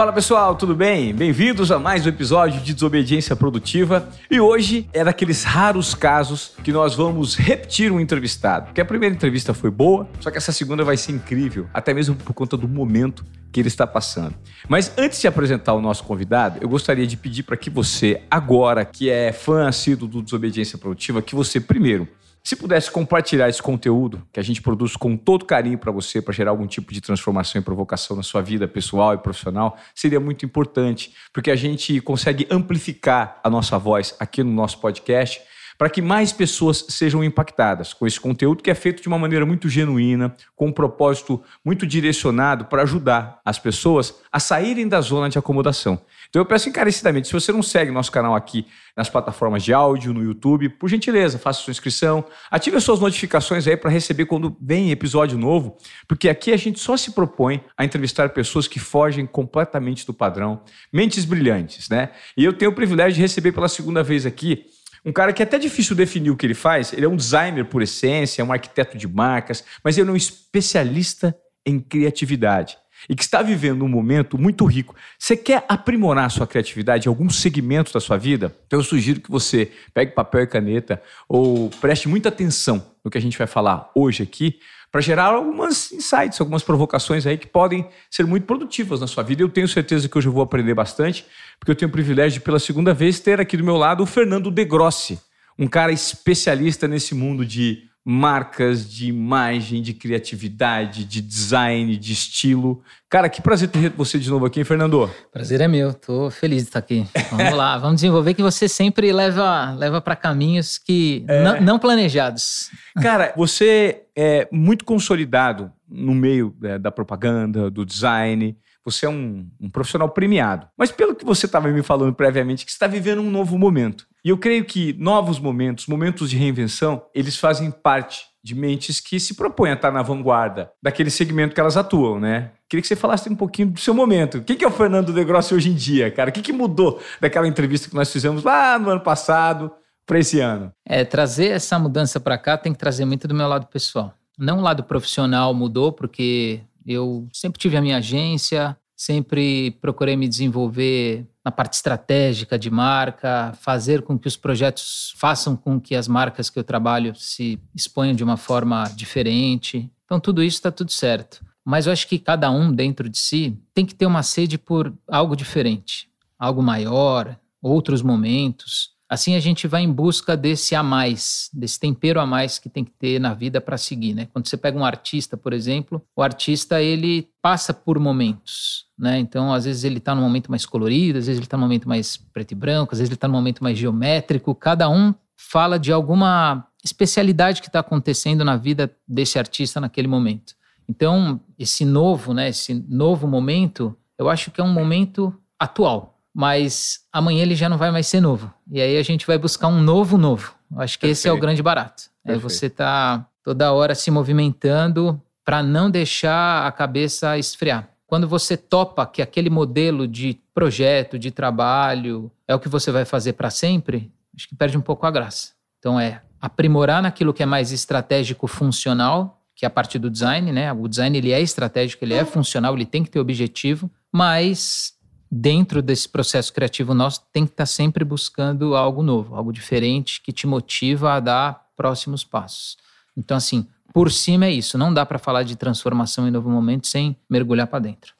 Fala pessoal, tudo bem? Bem-vindos a mais um episódio de Desobediência Produtiva. E hoje é daqueles raros casos que nós vamos repetir um entrevistado. Porque a primeira entrevista foi boa, só que essa segunda vai ser incrível, até mesmo por conta do momento que ele está passando. Mas antes de apresentar o nosso convidado, eu gostaria de pedir para que você, agora que é fã assíduo do Desobediência Produtiva, que você primeiro se pudesse compartilhar esse conteúdo que a gente produz com todo carinho para você, para gerar algum tipo de transformação e provocação na sua vida pessoal e profissional, seria muito importante, porque a gente consegue amplificar a nossa voz aqui no nosso podcast para que mais pessoas sejam impactadas com esse conteúdo que é feito de uma maneira muito genuína, com um propósito muito direcionado para ajudar as pessoas a saírem da zona de acomodação. Então eu peço encarecidamente, se você não segue nosso canal aqui nas plataformas de áudio, no YouTube, por gentileza, faça sua inscrição, ative as suas notificações aí para receber quando vem episódio novo, porque aqui a gente só se propõe a entrevistar pessoas que fogem completamente do padrão, mentes brilhantes, né? E eu tenho o privilégio de receber pela segunda vez aqui um cara que é até difícil definir o que ele faz. Ele é um designer por essência, é um arquiteto de marcas, mas ele é um especialista em criatividade e que está vivendo um momento muito rico. Você quer aprimorar sua criatividade em algum segmento da sua vida? Então eu sugiro que você pegue papel e caneta ou preste muita atenção no que a gente vai falar hoje aqui, para gerar algumas insights, algumas provocações aí que podem ser muito produtivas na sua vida. Eu tenho certeza que hoje eu vou aprender bastante, porque eu tenho o privilégio de, pela segunda vez, ter aqui do meu lado o Fernando De Grossi, um cara especialista nesse mundo de marcas, de imagem, de criatividade, de design, de estilo. Cara, que prazer ter você de novo aqui, hein, Fernando. Prazer é meu, tô feliz de estar aqui. Vamos lá, vamos desenvolver que você sempre leva, leva para caminhos que é. não, não, planejados. Cara, você é muito consolidado no meio é, da propaganda, do design. Você é um, um profissional premiado. Mas pelo que você estava me falando previamente, que está vivendo um novo momento. E eu creio que novos momentos, momentos de reinvenção, eles fazem parte de mentes que se propõem a estar na vanguarda daquele segmento que elas atuam, né? Queria que você falasse um pouquinho do seu momento. O que é o Fernando De Grossi hoje em dia, cara? O que, mudou daquela entrevista que nós fizemos lá no ano passado para esse ano? É, trazer essa mudança para cá tem que trazer muito do meu lado pessoal. Não o lado profissional mudou, porque eu sempre tive a minha agência, sempre procurei me desenvolver na parte estratégica de marca, fazer com que os projetos façam com que as marcas que eu trabalho se exponham de uma forma diferente. Então, tudo isso está tudo certo. Mas eu acho que cada um dentro de si tem que ter uma sede por algo diferente, algo maior, outros momentos. Assim a gente vai em busca desse a mais, desse tempero a mais que tem que ter na vida para seguir, né? Quando você pega um artista, por exemplo, o artista ele passa por momentos, né? Então, às vezes ele está num momento mais colorido, às vezes ele está num momento mais preto e branco, às vezes ele está num momento mais geométrico. Cada um fala de alguma especialidade que está acontecendo na vida desse artista naquele momento. Então, esse novo, né? Esse novo momento, eu acho que é um momento atual mas amanhã ele já não vai mais ser novo. E aí a gente vai buscar um novo novo. Acho que Perfeito. esse é o grande barato. É você tá toda hora se movimentando para não deixar a cabeça esfriar. Quando você topa que aquele modelo de projeto, de trabalho, é o que você vai fazer para sempre, acho que perde um pouco a graça. Então é aprimorar naquilo que é mais estratégico, funcional, que é a parte do design, né? O design ele é estratégico, ele é funcional, ele tem que ter objetivo, mas dentro desse processo criativo nosso, tem que estar tá sempre buscando algo novo, algo diferente que te motiva a dar próximos passos. Então, assim, por cima é isso. Não dá para falar de transformação em novo momento sem mergulhar para dentro.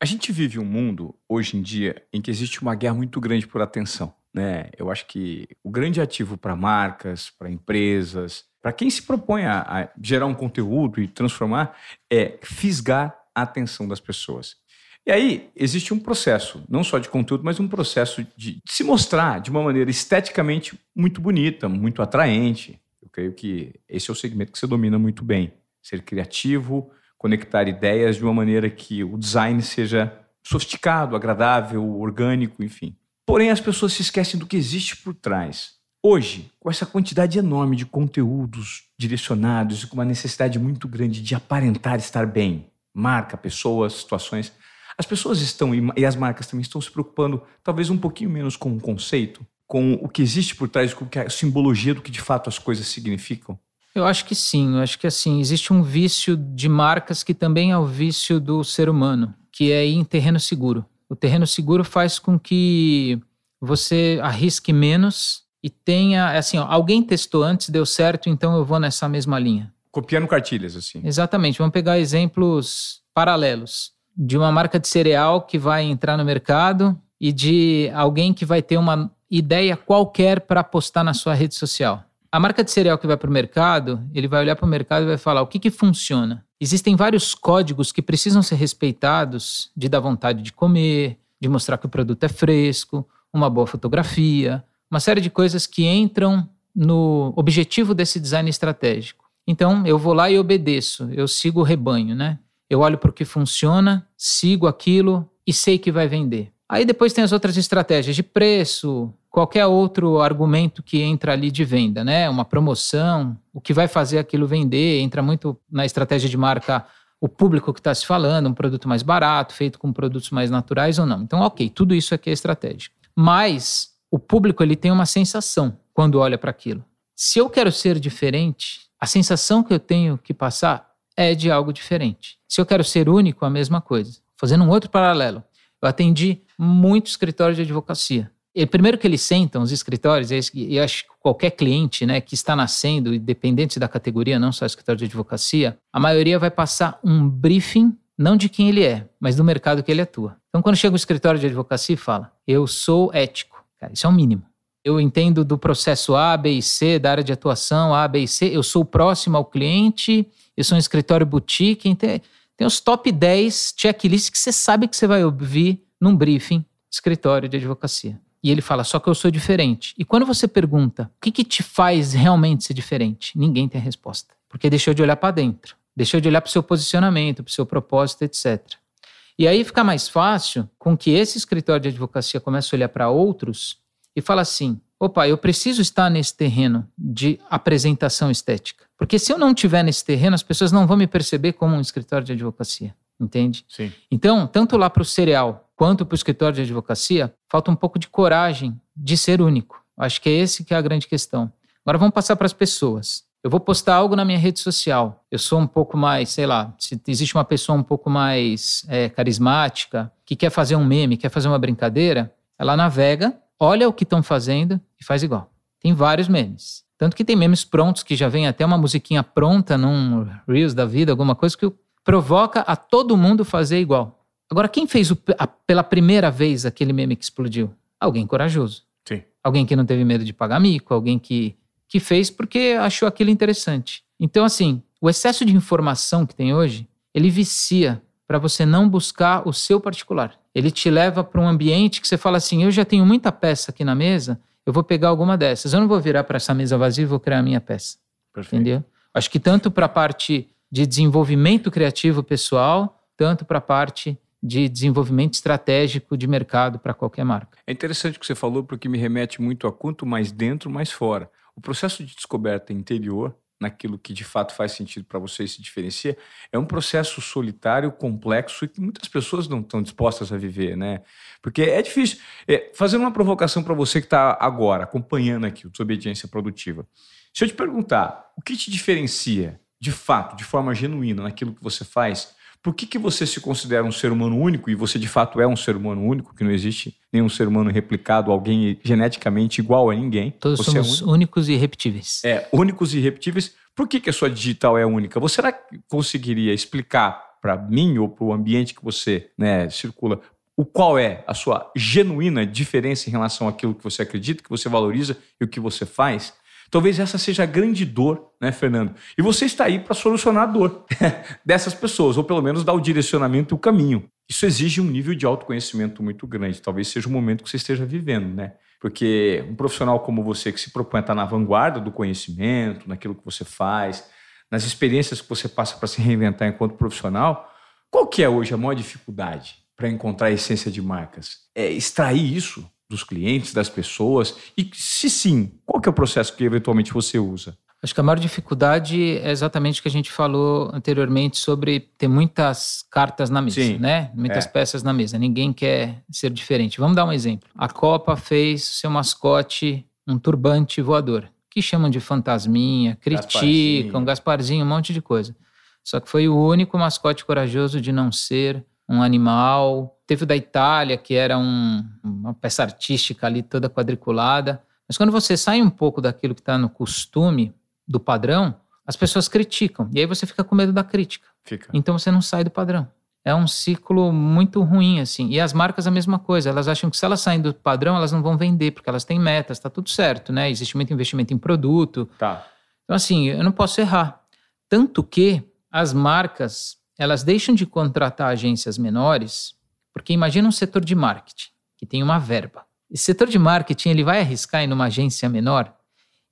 A gente vive um mundo, hoje em dia, em que existe uma guerra muito grande por atenção. Né? Eu acho que o grande ativo para marcas, para empresas, para quem se propõe a, a gerar um conteúdo e transformar, é fisgar a atenção das pessoas. E aí existe um processo, não só de conteúdo, mas um processo de se mostrar de uma maneira esteticamente muito bonita, muito atraente. Eu creio que esse é o segmento que você domina muito bem. Ser criativo, conectar ideias de uma maneira que o design seja sofisticado, agradável, orgânico, enfim. Porém, as pessoas se esquecem do que existe por trás. Hoje, com essa quantidade enorme de conteúdos direcionados e com uma necessidade muito grande de aparentar estar bem, marca, pessoas, situações, as pessoas estão, e as marcas também estão se preocupando, talvez um pouquinho menos com o conceito, com o que existe por trás, com a simbologia do que de fato as coisas significam? Eu acho que sim, eu acho que assim, existe um vício de marcas que também é o vício do ser humano, que é ir em terreno seguro. O terreno seguro faz com que você arrisque menos e tenha, assim, ó, alguém testou antes, deu certo, então eu vou nessa mesma linha. Copiando cartilhas, assim. Exatamente. Vamos pegar exemplos paralelos de uma marca de cereal que vai entrar no mercado e de alguém que vai ter uma ideia qualquer para postar na sua rede social. A marca de cereal que vai para o mercado, ele vai olhar para o mercado e vai falar o que, que funciona. Existem vários códigos que precisam ser respeitados de dar vontade de comer, de mostrar que o produto é fresco, uma boa fotografia, uma série de coisas que entram no objetivo desse design estratégico. Então, eu vou lá e obedeço, eu sigo o rebanho, né? Eu olho para o que funciona, sigo aquilo e sei que vai vender. Aí depois tem as outras estratégias de preço, qualquer outro argumento que entra ali de venda, né? Uma promoção, o que vai fazer aquilo vender, entra muito na estratégia de marca o público que está se falando, um produto mais barato, feito com produtos mais naturais ou não. Então, ok, tudo isso aqui é estratégia. Mas o público ele tem uma sensação quando olha para aquilo. Se eu quero ser diferente, a sensação que eu tenho que passar é de algo diferente. Se eu quero ser único, a mesma coisa. Fazendo um outro paralelo, eu atendi muito escritório de advocacia. E primeiro que eles sentam, os escritórios, e acho que qualquer cliente né, que está nascendo, independente da categoria, não só escritório de advocacia, a maioria vai passar um briefing, não de quem ele é, mas do mercado que ele atua. Então, quando chega o escritório de advocacia e fala, eu sou ético, cara, isso é o um mínimo. Eu entendo do processo A, B e C, da área de atuação A, B e C, eu sou próximo ao cliente, eu sou um escritório boutique, tem, tem os top 10 checklists que você sabe que você vai ouvir num briefing escritório de advocacia. E ele fala, só que eu sou diferente. E quando você pergunta, o que, que te faz realmente ser diferente? Ninguém tem a resposta. Porque deixou de olhar para dentro. Deixou de olhar para o seu posicionamento, para o seu propósito, etc. E aí fica mais fácil com que esse escritório de advocacia comece a olhar para outros e fala assim: opa, eu preciso estar nesse terreno de apresentação estética. Porque se eu não estiver nesse terreno, as pessoas não vão me perceber como um escritório de advocacia. Entende? Sim. Então, tanto lá para o cereal quanto para o escritório de advocacia, falta um pouco de coragem de ser único. Acho que é esse que é a grande questão. Agora vamos passar para as pessoas. Eu vou postar algo na minha rede social. Eu sou um pouco mais, sei lá, se existe uma pessoa um pouco mais é, carismática, que quer fazer um meme, quer fazer uma brincadeira, ela navega, olha o que estão fazendo e faz igual. Tem vários memes. Tanto que tem memes prontos que já vem até uma musiquinha pronta num Reels da vida, alguma coisa que provoca a todo mundo fazer igual. Agora, quem fez o, a, pela primeira vez aquele meme que explodiu? Alguém corajoso. Sim. Alguém que não teve medo de pagar mico, alguém que, que fez porque achou aquilo interessante. Então, assim, o excesso de informação que tem hoje, ele vicia para você não buscar o seu particular. Ele te leva para um ambiente que você fala assim: eu já tenho muita peça aqui na mesa, eu vou pegar alguma dessas. Eu não vou virar para essa mesa vazia e vou criar a minha peça. Perfeito. Entendeu? Acho que tanto para a parte de desenvolvimento criativo pessoal, tanto para a parte de desenvolvimento estratégico de mercado para qualquer marca. É interessante o que você falou, porque me remete muito a quanto mais dentro, mais fora. O processo de descoberta interior, naquilo que de fato faz sentido para você e se diferencia, é um processo solitário, complexo e que muitas pessoas não estão dispostas a viver, né? Porque é difícil. É, fazendo uma provocação para você que está agora acompanhando aqui o Desobediência Produtiva. Se eu te perguntar o que te diferencia de fato, de forma genuína, naquilo que você faz, por que, que você se considera um ser humano único e você de fato é um ser humano único, que não existe nenhum ser humano replicado, alguém geneticamente igual a ninguém? Todos você é somos é únicos e irrepetíveis. É, únicos e irrepetíveis. Por que, que a sua digital é única? Você será que conseguiria explicar para mim ou para o ambiente que você né, circula o qual é a sua genuína diferença em relação àquilo que você acredita, que você valoriza e o que você faz? Talvez essa seja a grande dor, né, Fernando? E você está aí para solucionar a dor dessas pessoas, ou pelo menos dar o direcionamento e o caminho. Isso exige um nível de autoconhecimento muito grande. Talvez seja o momento que você esteja vivendo, né? Porque um profissional como você, que se propõe a estar na vanguarda do conhecimento, naquilo que você faz, nas experiências que você passa para se reinventar enquanto profissional, qual que é hoje a maior dificuldade para encontrar a essência de marcas? É extrair isso dos clientes, das pessoas? E se sim, qual que é o processo que eventualmente você usa? Acho que a maior dificuldade é exatamente o que a gente falou anteriormente sobre ter muitas cartas na mesa, sim, né? Muitas é. peças na mesa. Ninguém quer ser diferente. Vamos dar um exemplo. A Copa fez seu mascote um turbante voador, que chamam de fantasminha, criticam, Gasparzinho. Gasparzinho, um monte de coisa. Só que foi o único mascote corajoso de não ser um animal teve o da Itália, que era um, uma peça artística ali toda quadriculada. Mas quando você sai um pouco daquilo que está no costume, do padrão, as pessoas criticam. E aí você fica com medo da crítica. Fica. Então você não sai do padrão. É um ciclo muito ruim, assim. E as marcas a mesma coisa. Elas acham que se elas saem do padrão, elas não vão vender, porque elas têm metas, tá tudo certo, né? Existe muito investimento em produto. Tá. Então, assim, eu não posso errar. Tanto que as marcas, elas deixam de contratar agências menores, porque imagina um setor de marketing, que tem uma verba. Esse setor de marketing, ele vai arriscar em uma agência menor?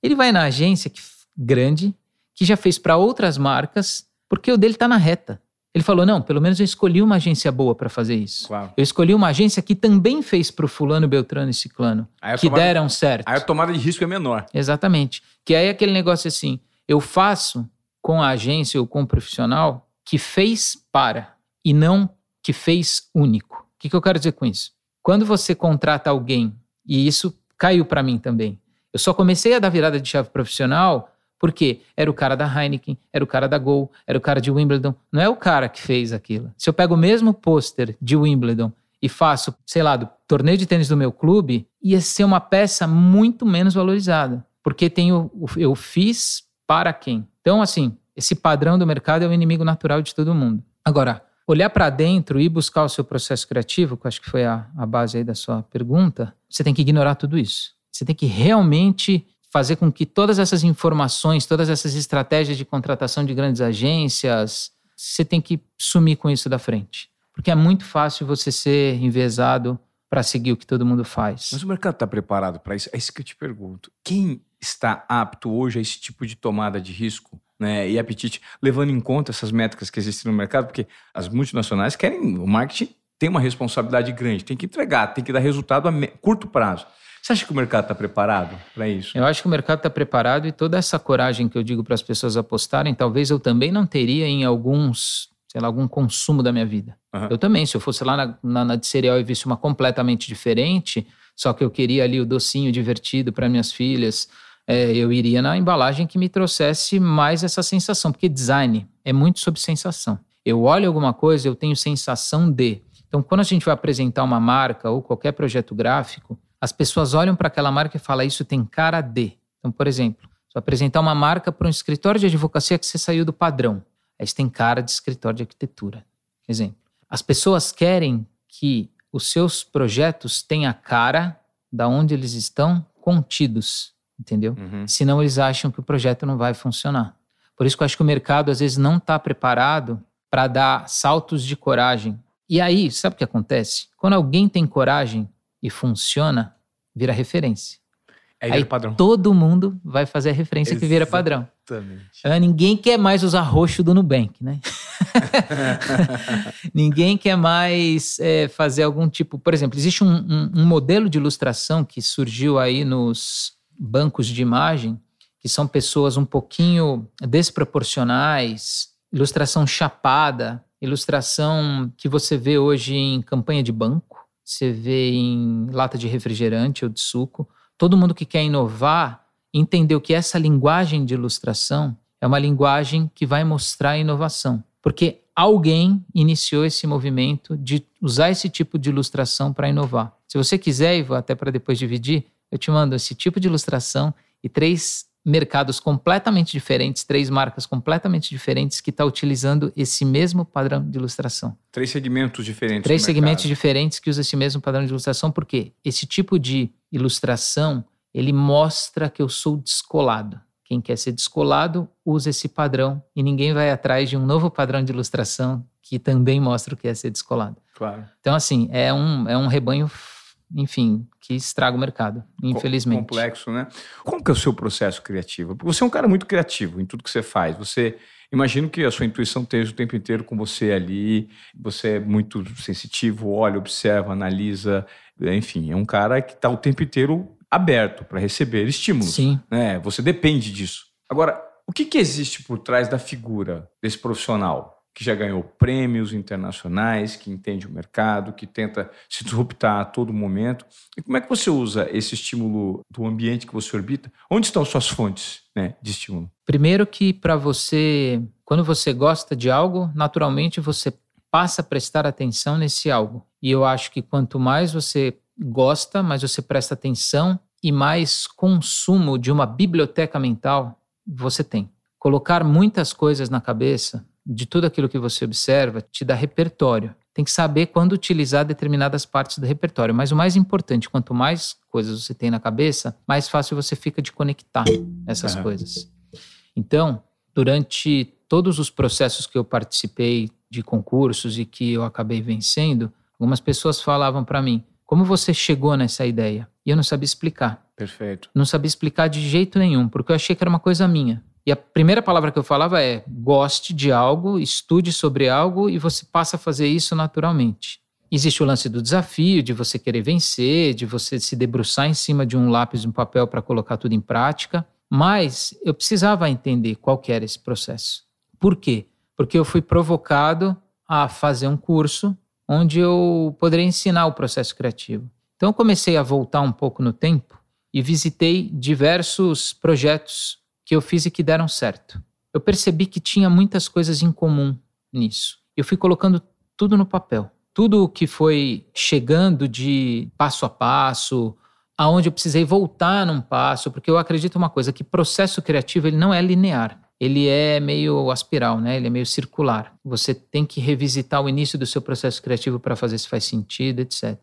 Ele vai na agência que, grande, que já fez para outras marcas, porque o dele está na reta. Ele falou: não, pelo menos eu escolhi uma agência boa para fazer isso. Claro. Eu escolhi uma agência que também fez para o fulano, Beltrano e Ciclano, que tomada, deram certo. Aí a tomada de risco é menor. Exatamente. Que aí é aquele negócio assim: eu faço com a agência ou com o profissional que fez para e não que fez único. O que, que eu quero dizer com isso? Quando você contrata alguém, e isso caiu para mim também, eu só comecei a dar virada de chave profissional porque era o cara da Heineken, era o cara da Gol, era o cara de Wimbledon. Não é o cara que fez aquilo. Se eu pego o mesmo pôster de Wimbledon e faço, sei lá, do torneio de tênis do meu clube, ia ser uma peça muito menos valorizada. Porque tenho, eu fiz para quem? Então, assim, esse padrão do mercado é o inimigo natural de todo mundo. Agora, olhar para dentro e buscar o seu processo criativo, que acho que foi a, a base aí da sua pergunta, você tem que ignorar tudo isso. Você tem que realmente fazer com que todas essas informações, todas essas estratégias de contratação de grandes agências, você tem que sumir com isso da frente. Porque é muito fácil você ser envezado para seguir o que todo mundo faz. Mas o mercado está preparado para isso? É isso que eu te pergunto. Quem está apto hoje a esse tipo de tomada de risco né, e apetite, levando em conta essas métricas que existem no mercado? Porque as multinacionais querem, o marketing tem uma responsabilidade grande, tem que entregar, tem que dar resultado a curto prazo. Você acha que o mercado está preparado para isso? Eu acho que o mercado está preparado e toda essa coragem que eu digo para as pessoas apostarem, talvez eu também não teria em alguns, sei lá, algum consumo da minha vida. Uhum. Eu também, se eu fosse lá na, na, na de cereal e visse uma completamente diferente, só que eu queria ali o docinho divertido para minhas filhas, é, eu iria na embalagem que me trouxesse mais essa sensação, porque design é muito sobre sensação. Eu olho alguma coisa, eu tenho sensação de. Então, quando a gente vai apresentar uma marca ou qualquer projeto gráfico, as pessoas olham para aquela marca e falam, isso tem cara de. Então, por exemplo, se eu apresentar uma marca para um escritório de advocacia que você saiu do padrão, aí você tem cara de escritório de arquitetura. Exemplo. As pessoas querem que os seus projetos tenham a cara da onde eles estão contidos, entendeu? Uhum. Senão eles acham que o projeto não vai funcionar. Por isso que eu acho que o mercado às vezes não está preparado para dar saltos de coragem. E aí, sabe o que acontece? Quando alguém tem coragem e funciona, vira referência. Aí, Aí padrão. todo mundo vai fazer a referência Exatamente. que vira padrão. Exatamente. Ninguém quer mais usar roxo do Nubank, né? Ninguém quer mais é, fazer algum tipo. Por exemplo, existe um, um, um modelo de ilustração que surgiu aí nos bancos de imagem, que são pessoas um pouquinho desproporcionais, ilustração chapada, ilustração que você vê hoje em campanha de banco você vê em lata de refrigerante ou de suco. Todo mundo que quer inovar entendeu que essa linguagem de ilustração é uma linguagem que vai mostrar inovação. Porque alguém iniciou esse movimento de usar esse tipo de ilustração para inovar. Se você quiser, Ivo, até para depois dividir, eu te mando esse tipo de ilustração e três mercados completamente diferentes, três marcas completamente diferentes que está utilizando esse mesmo padrão de ilustração. Três segmentos diferentes. Três segmentos diferentes que usam esse mesmo padrão de ilustração, porque esse tipo de ilustração ele mostra que eu sou descolado. Quem quer ser descolado usa esse padrão e ninguém vai atrás de um novo padrão de ilustração que também mostra o que é ser descolado. Claro. Então, assim, é um, é um rebanho enfim, que estraga o mercado, infelizmente. Complexo, né? Como que é o seu processo criativo? Porque você é um cara muito criativo em tudo que você faz. Você, imagino que a sua intuição esteja o tempo inteiro com você ali. Você é muito sensitivo, olha, observa, analisa. Enfim, é um cara que está o tempo inteiro aberto para receber estímulos. Sim. Né? Você depende disso. Agora, o que, que existe por trás da figura desse profissional? Que já ganhou prêmios internacionais, que entende o mercado, que tenta se disruptar a todo momento. E como é que você usa esse estímulo do ambiente que você orbita? Onde estão suas fontes né, de estímulo? Primeiro que para você, quando você gosta de algo, naturalmente você passa a prestar atenção nesse algo. E eu acho que quanto mais você gosta, mais você presta atenção e mais consumo de uma biblioteca mental você tem. Colocar muitas coisas na cabeça de tudo aquilo que você observa te dá repertório. Tem que saber quando utilizar determinadas partes do repertório. Mas o mais importante, quanto mais coisas você tem na cabeça, mais fácil você fica de conectar essas uhum. coisas. Então, durante todos os processos que eu participei de concursos e que eu acabei vencendo, algumas pessoas falavam para mim: como você chegou nessa ideia? E eu não sabia explicar. Perfeito. Não sabia explicar de jeito nenhum, porque eu achei que era uma coisa minha. E a primeira palavra que eu falava é: goste de algo, estude sobre algo e você passa a fazer isso naturalmente. Existe o lance do desafio, de você querer vencer, de você se debruçar em cima de um lápis e um papel para colocar tudo em prática. Mas eu precisava entender qual que era esse processo. Por quê? Porque eu fui provocado a fazer um curso onde eu poderia ensinar o processo criativo. Então eu comecei a voltar um pouco no tempo e visitei diversos projetos que eu fiz e que deram certo. Eu percebi que tinha muitas coisas em comum nisso. Eu fui colocando tudo no papel. Tudo o que foi chegando de passo a passo, aonde eu precisei voltar num passo, porque eu acredito uma coisa, que processo criativo ele não é linear. Ele é meio aspiral, né? Ele é meio circular. Você tem que revisitar o início do seu processo criativo para fazer se faz sentido, etc.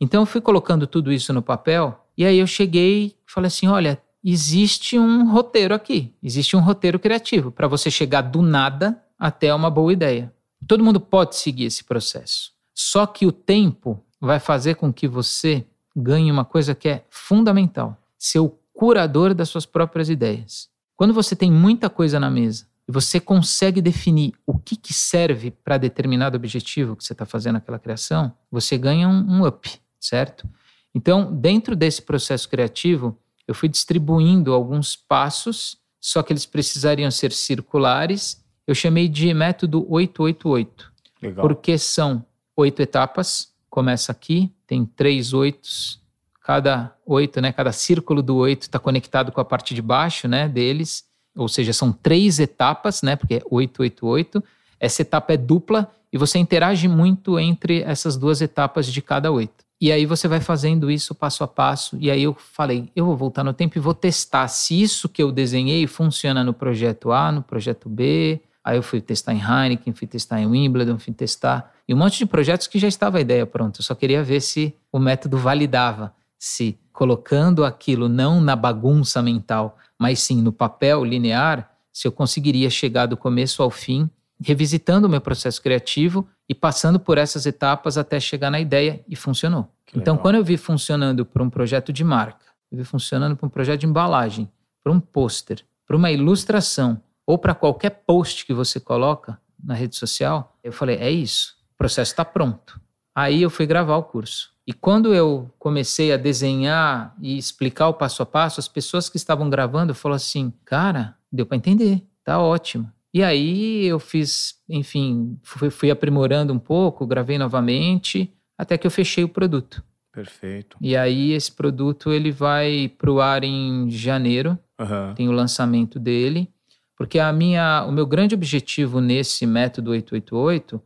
Então eu fui colocando tudo isso no papel e aí eu cheguei falei assim, olha, existe um roteiro aqui, existe um roteiro criativo para você chegar do nada até uma boa ideia. Todo mundo pode seguir esse processo. Só que o tempo vai fazer com que você ganhe uma coisa que é fundamental: ser o curador das suas próprias ideias. Quando você tem muita coisa na mesa e você consegue definir o que, que serve para determinado objetivo que você está fazendo aquela criação, você ganha um, um up, certo? Então, dentro desse processo criativo, eu fui distribuindo alguns passos, só que eles precisariam ser circulares. Eu chamei de método 888. Legal. Porque são oito etapas. Começa aqui, tem três oitos. Cada oito, né? Cada círculo do oito está conectado com a parte de baixo, né? Deles. Ou seja, são três etapas, né? Porque é 888. Essa etapa é dupla e você interage muito entre essas duas etapas de cada oito. E aí você vai fazendo isso passo a passo. E aí eu falei, eu vou voltar no tempo e vou testar se isso que eu desenhei funciona no projeto A, no projeto B. Aí eu fui testar em Heineken, fui testar em Wimbledon, fui testar e um monte de projetos que já estava a ideia pronta. Eu só queria ver se o método validava, se colocando aquilo não na bagunça mental, mas sim no papel linear, se eu conseguiria chegar do começo ao fim revisitando o meu processo criativo e passando por essas etapas até chegar na ideia e funcionou. Que então, legal. quando eu vi funcionando para um projeto de marca, eu vi funcionando para um projeto de embalagem, para um pôster, para uma ilustração ou para qualquer post que você coloca na rede social, eu falei: é isso, o processo está pronto. Aí eu fui gravar o curso. E quando eu comecei a desenhar e explicar o passo a passo, as pessoas que estavam gravando falaram assim: cara, deu para entender, tá ótimo. E aí eu fiz, enfim, fui, fui, aprimorando um pouco, gravei novamente, até que eu fechei o produto. Perfeito. E aí esse produto ele vai para o ar em janeiro, uhum. tem o lançamento dele, porque a minha, o meu grande objetivo nesse método 888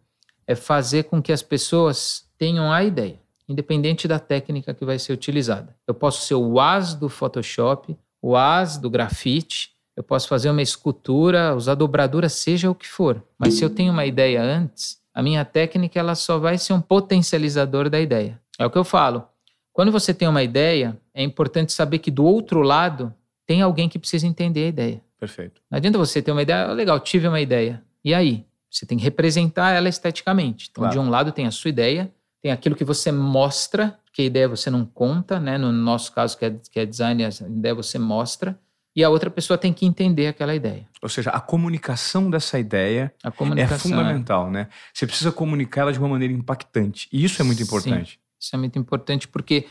é fazer com que as pessoas tenham a ideia, independente da técnica que vai ser utilizada. Eu posso ser o as do Photoshop, o as do grafite, eu posso fazer uma escultura, usar dobradura, seja o que for. Mas se eu tenho uma ideia antes, a minha técnica ela só vai ser um potencializador da ideia. É o que eu falo. Quando você tem uma ideia, é importante saber que do outro lado tem alguém que precisa entender a ideia. Perfeito. Não adianta você ter uma ideia, oh, legal, tive uma ideia. E aí? Você tem que representar ela esteticamente. Então, claro. de um lado tem a sua ideia, tem aquilo que você mostra, que a ideia você não conta, né? No nosso caso, que é, que é design, a ideia você mostra e a outra pessoa tem que entender aquela ideia. Ou seja, a comunicação dessa ideia comunicação é fundamental, é. né? Você precisa comunicar ela de uma maneira impactante. E isso é muito importante. Sim, isso é muito importante porque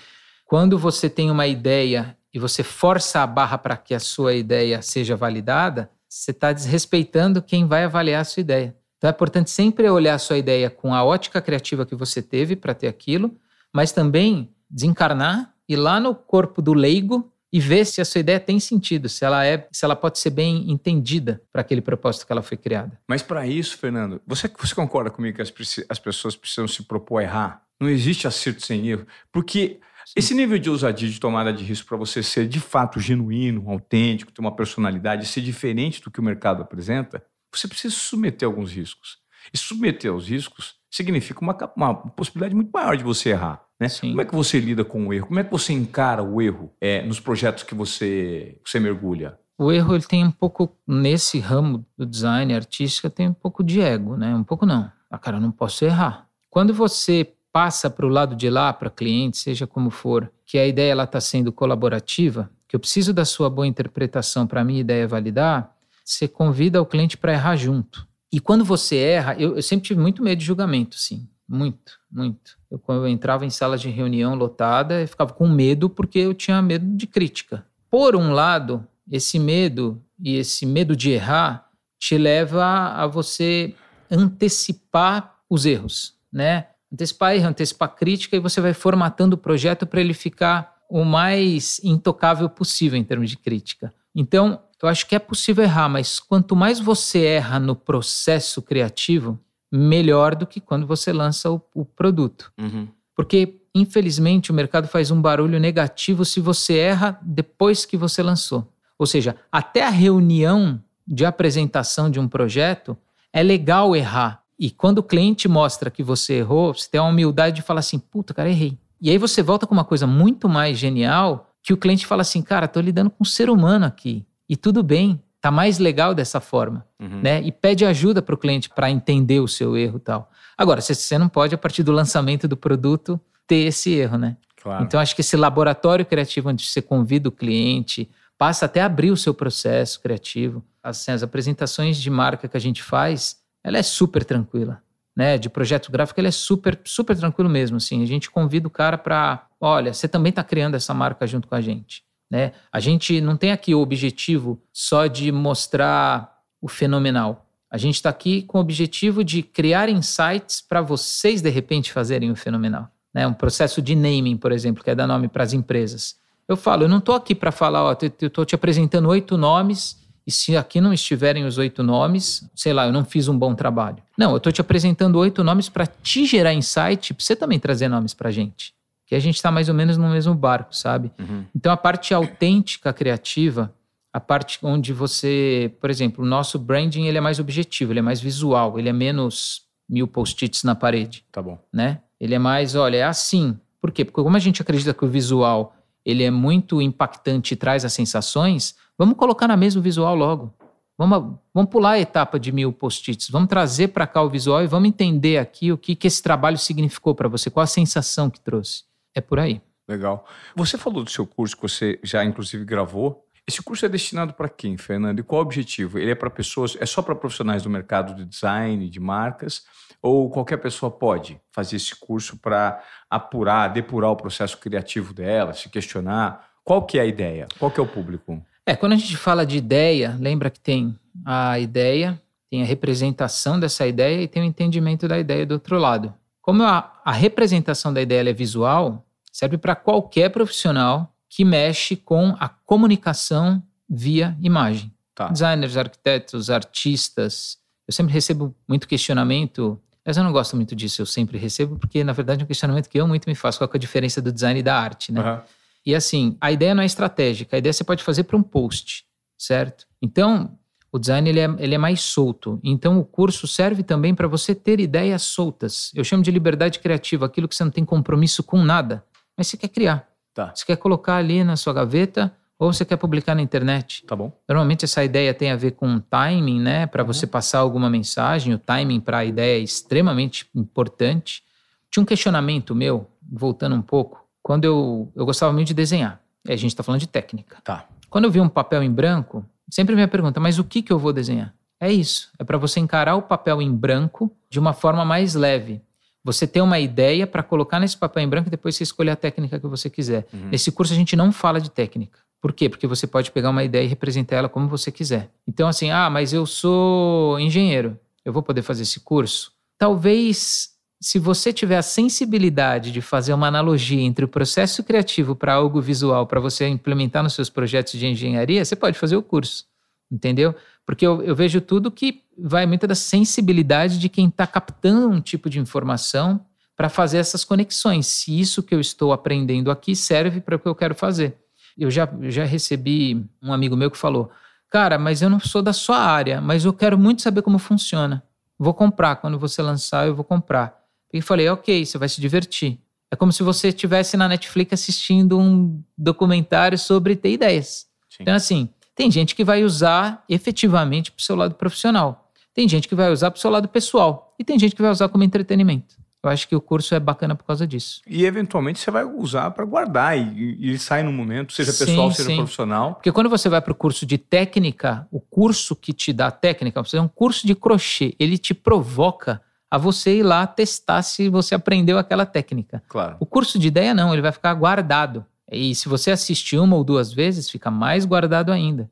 quando você tem uma ideia e você força a barra para que a sua ideia seja validada, você está desrespeitando quem vai avaliar a sua ideia. Então é importante sempre olhar a sua ideia com a ótica criativa que você teve para ter aquilo, mas também desencarnar e lá no corpo do leigo e ver se a sua ideia tem sentido, se ela é, se ela pode ser bem entendida para aquele propósito que ela foi criada. Mas para isso, Fernando, você, você concorda comigo que as, as pessoas precisam se propor a errar? Não existe acerto sem erro. Porque esse nível de ousadia de tomada de risco para você ser de fato genuíno, autêntico, ter uma personalidade, ser diferente do que o mercado apresenta, você precisa submeter alguns riscos. E submeter aos riscos significa uma, uma possibilidade muito maior de você errar. Né? Como é que você lida com o erro? Como é que você encara o erro é, nos projetos que você, você mergulha? O erro ele tem um pouco, nesse ramo do design artística, tem um pouco de ego, né? Um pouco não. Ah, cara, eu não posso errar. Quando você passa para o lado de lá, para cliente, seja como for, que a ideia está sendo colaborativa, que eu preciso da sua boa interpretação para a minha ideia validar, você convida o cliente para errar junto. E quando você erra, eu, eu, sempre tive muito medo de julgamento, sim. Muito, muito. Eu, quando eu entrava em salas de reunião lotada, eu ficava com medo porque eu tinha medo de crítica. Por um lado, esse medo e esse medo de errar te leva a você antecipar os erros, né? antecipar erro, antecipar crítica e você vai formatando o projeto para ele ficar o mais intocável possível em termos de crítica. Então, eu acho que é possível errar, mas quanto mais você erra no processo criativo, melhor do que quando você lança o, o produto. Uhum. Porque, infelizmente, o mercado faz um barulho negativo se você erra depois que você lançou. Ou seja, até a reunião de apresentação de um projeto é legal errar, e quando o cliente mostra que você errou, você tem a humildade de falar assim: puta, cara, errei. E aí você volta com uma coisa muito mais genial que o cliente fala assim: cara, tô lidando com um ser humano aqui. E tudo bem, tá mais legal dessa forma. Uhum. Né? E pede ajuda para o cliente para entender o seu erro e tal. Agora, você não pode, a partir do lançamento do produto, ter esse erro, né? Claro. Então, acho que esse laboratório criativo onde você convida o cliente, passa até a abrir o seu processo criativo. Assim, as apresentações de marca que a gente faz, ela é super tranquila. Né, de projeto gráfico, ele é super, super tranquilo mesmo. Assim. A gente convida o cara para, olha, você também está criando essa marca junto com a gente. Né? A gente não tem aqui o objetivo só de mostrar o fenomenal. A gente está aqui com o objetivo de criar insights para vocês, de repente, fazerem o fenomenal. Né? Um processo de naming, por exemplo, que é dar nome para as empresas. Eu falo, eu não estou aqui para falar, ó, eu estou te apresentando oito nomes e se aqui não estiverem os oito nomes, sei lá, eu não fiz um bom trabalho. Não, eu estou te apresentando oito nomes para te gerar insight, para você também trazer nomes para a gente. Que a gente está mais ou menos no mesmo barco, sabe? Uhum. Então a parte autêntica, criativa, a parte onde você, por exemplo, o nosso branding ele é mais objetivo, ele é mais visual, ele é menos mil post-its na parede. Tá bom. Né? Ele é mais, olha, é assim. Por quê? Porque como a gente acredita que o visual ele é muito impactante e traz as sensações, Vamos colocar na mesa o visual logo. Vamos, vamos pular a etapa de mil post-its. Vamos trazer para cá o visual e vamos entender aqui o que, que esse trabalho significou para você, qual a sensação que trouxe. É por aí. Legal. Você falou do seu curso que você já inclusive gravou. Esse curso é destinado para quem, Fernando? E qual o objetivo? Ele é para pessoas, é só para profissionais do mercado de design, de marcas, ou qualquer pessoa pode fazer esse curso para apurar, depurar o processo criativo dela, se questionar? Qual que é a ideia? Qual que é o público? É, quando a gente fala de ideia, lembra que tem a ideia, tem a representação dessa ideia e tem o entendimento da ideia do outro lado. Como a, a representação da ideia é visual, serve para qualquer profissional que mexe com a comunicação via imagem. Tá. Designers, arquitetos, artistas. Eu sempre recebo muito questionamento, mas eu não gosto muito disso, eu sempre recebo, porque na verdade é um questionamento que eu muito me faço. Qual é a diferença do design e da arte, né? Uhum. E assim, a ideia não é estratégica, a ideia você pode fazer para um post, certo? Então, o design ele é, ele é mais solto. Então, o curso serve também para você ter ideias soltas. Eu chamo de liberdade criativa, aquilo que você não tem compromisso com nada, mas você quer criar. Tá. Você quer colocar ali na sua gaveta ou você quer publicar na internet. Tá bom. Normalmente essa ideia tem a ver com timing, né? Para uhum. você passar alguma mensagem. O timing para a ideia é extremamente importante. Tinha um questionamento meu, voltando um pouco quando eu, eu gostava muito de desenhar. E a gente está falando de técnica. Tá. Quando eu vi um papel em branco, sempre me pergunta, mas o que, que eu vou desenhar? É isso. É para você encarar o papel em branco de uma forma mais leve. Você ter uma ideia para colocar nesse papel em branco e depois você escolher a técnica que você quiser. Uhum. Nesse curso a gente não fala de técnica. Por quê? Porque você pode pegar uma ideia e representar ela como você quiser. Então, assim, ah, mas eu sou engenheiro. Eu vou poder fazer esse curso? Talvez se você tiver a sensibilidade de fazer uma analogia entre o processo criativo para algo visual, para você implementar nos seus projetos de engenharia, você pode fazer o curso, entendeu? Porque eu, eu vejo tudo que vai muito da sensibilidade de quem está captando um tipo de informação para fazer essas conexões. Se isso que eu estou aprendendo aqui serve para o que eu quero fazer. Eu já, já recebi um amigo meu que falou: Cara, mas eu não sou da sua área, mas eu quero muito saber como funciona. Vou comprar. Quando você lançar, eu vou comprar. E falei: Ok, você vai se divertir. É como se você estivesse na Netflix assistindo um documentário sobre ter ideias. Sim. Então, assim, tem gente que vai usar efetivamente para o seu lado profissional. Tem gente que vai usar para o seu lado pessoal. E tem gente que vai usar como entretenimento. Eu acho que o curso é bacana por causa disso. E eventualmente você vai usar para guardar e, e ele sai no momento, seja pessoal, sim, seja sim. profissional. Porque quando você vai para o curso de técnica, o curso que te dá técnica, você é um curso de crochê, ele te provoca a você ir lá testar se você aprendeu aquela técnica. Claro. O curso de ideia não, ele vai ficar guardado. E se você assistir uma ou duas vezes, fica mais guardado ainda.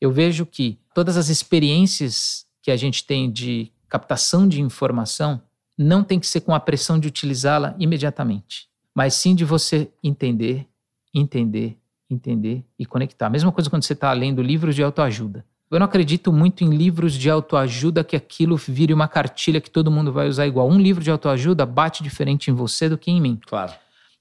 Eu vejo que todas as experiências que a gente tem de captação de informação, não tem que ser com a pressão de utilizá-la imediatamente, mas sim de você entender, entender, entender e conectar. Mesma coisa quando você está lendo livros de autoajuda. Eu não acredito muito em livros de autoajuda que aquilo vire uma cartilha que todo mundo vai usar igual. Um livro de autoajuda bate diferente em você do que em mim. Claro.